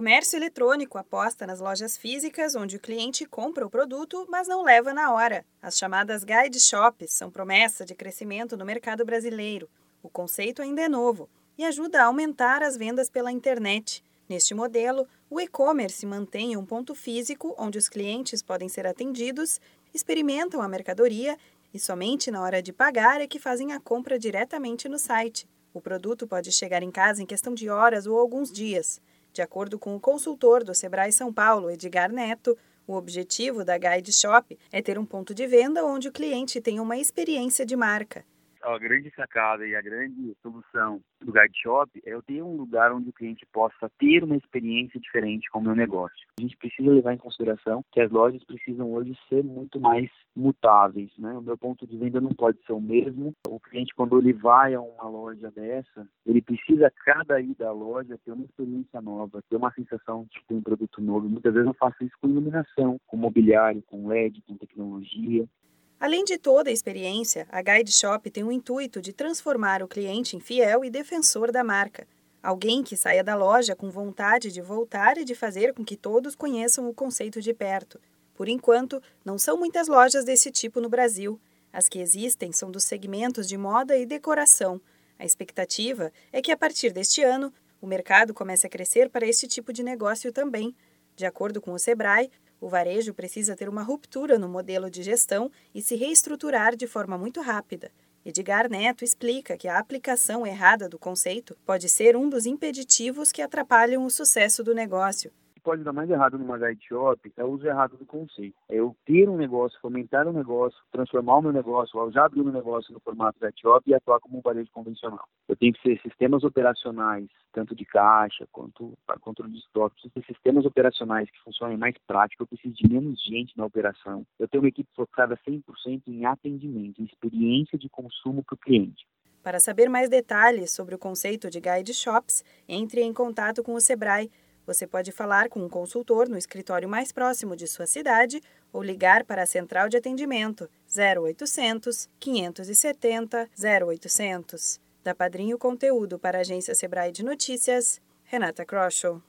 comércio eletrônico aposta nas lojas físicas onde o cliente compra o produto, mas não leva na hora. As chamadas guide shops são promessa de crescimento no mercado brasileiro. O conceito ainda é novo e ajuda a aumentar as vendas pela internet. Neste modelo, o e-commerce mantém um ponto físico onde os clientes podem ser atendidos, experimentam a mercadoria e somente na hora de pagar é que fazem a compra diretamente no site. O produto pode chegar em casa em questão de horas ou alguns dias. De acordo com o consultor do Sebrae São Paulo, Edgar Neto, o objetivo da Guide Shop é ter um ponto de venda onde o cliente tenha uma experiência de marca a grande sacada e a grande solução do Guide Shop é eu ter um lugar onde o cliente possa ter uma experiência diferente com o meu negócio. A gente precisa levar em consideração que as lojas precisam hoje ser muito mais mutáveis, né? O meu ponto de venda não pode ser o mesmo. O cliente quando ele vai a uma loja dessa, ele precisa cada ida à loja ter uma experiência nova, ter uma sensação de ter um produto novo. Muitas vezes eu faço isso com iluminação, com mobiliário, com LED, com tecnologia. Além de toda a experiência, a Guide Shop tem o intuito de transformar o cliente em fiel e defensor da marca. Alguém que saia da loja com vontade de voltar e de fazer com que todos conheçam o conceito de perto. Por enquanto, não são muitas lojas desse tipo no Brasil. As que existem são dos segmentos de moda e decoração. A expectativa é que a partir deste ano, o mercado comece a crescer para este tipo de negócio também. De acordo com o Sebrae, o varejo precisa ter uma ruptura no modelo de gestão e se reestruturar de forma muito rápida. Edgar Neto explica que a aplicação errada do conceito pode ser um dos impeditivos que atrapalham o sucesso do negócio que pode dar mais errado numa guide shop é o uso errado do conceito. É eu ter um negócio, fomentar um negócio, transformar o meu negócio, já abrir um negócio no formato guide shop e atuar como um varejo convencional. Eu tenho que ser sistemas operacionais, tanto de caixa quanto para controle de estoque. Preciso ter sistemas operacionais que funcionem mais prático. Eu preciso de menos gente na operação. Eu tenho uma equipe focada 100% em atendimento, em experiência de consumo para o cliente. Para saber mais detalhes sobre o conceito de guide shops, entre em contato com o Sebrae você pode falar com um consultor no escritório mais próximo de sua cidade ou ligar para a central de atendimento 0800 570 0800. Da Padrinho Conteúdo para a agência Sebrae de Notícias, Renata Kroschel.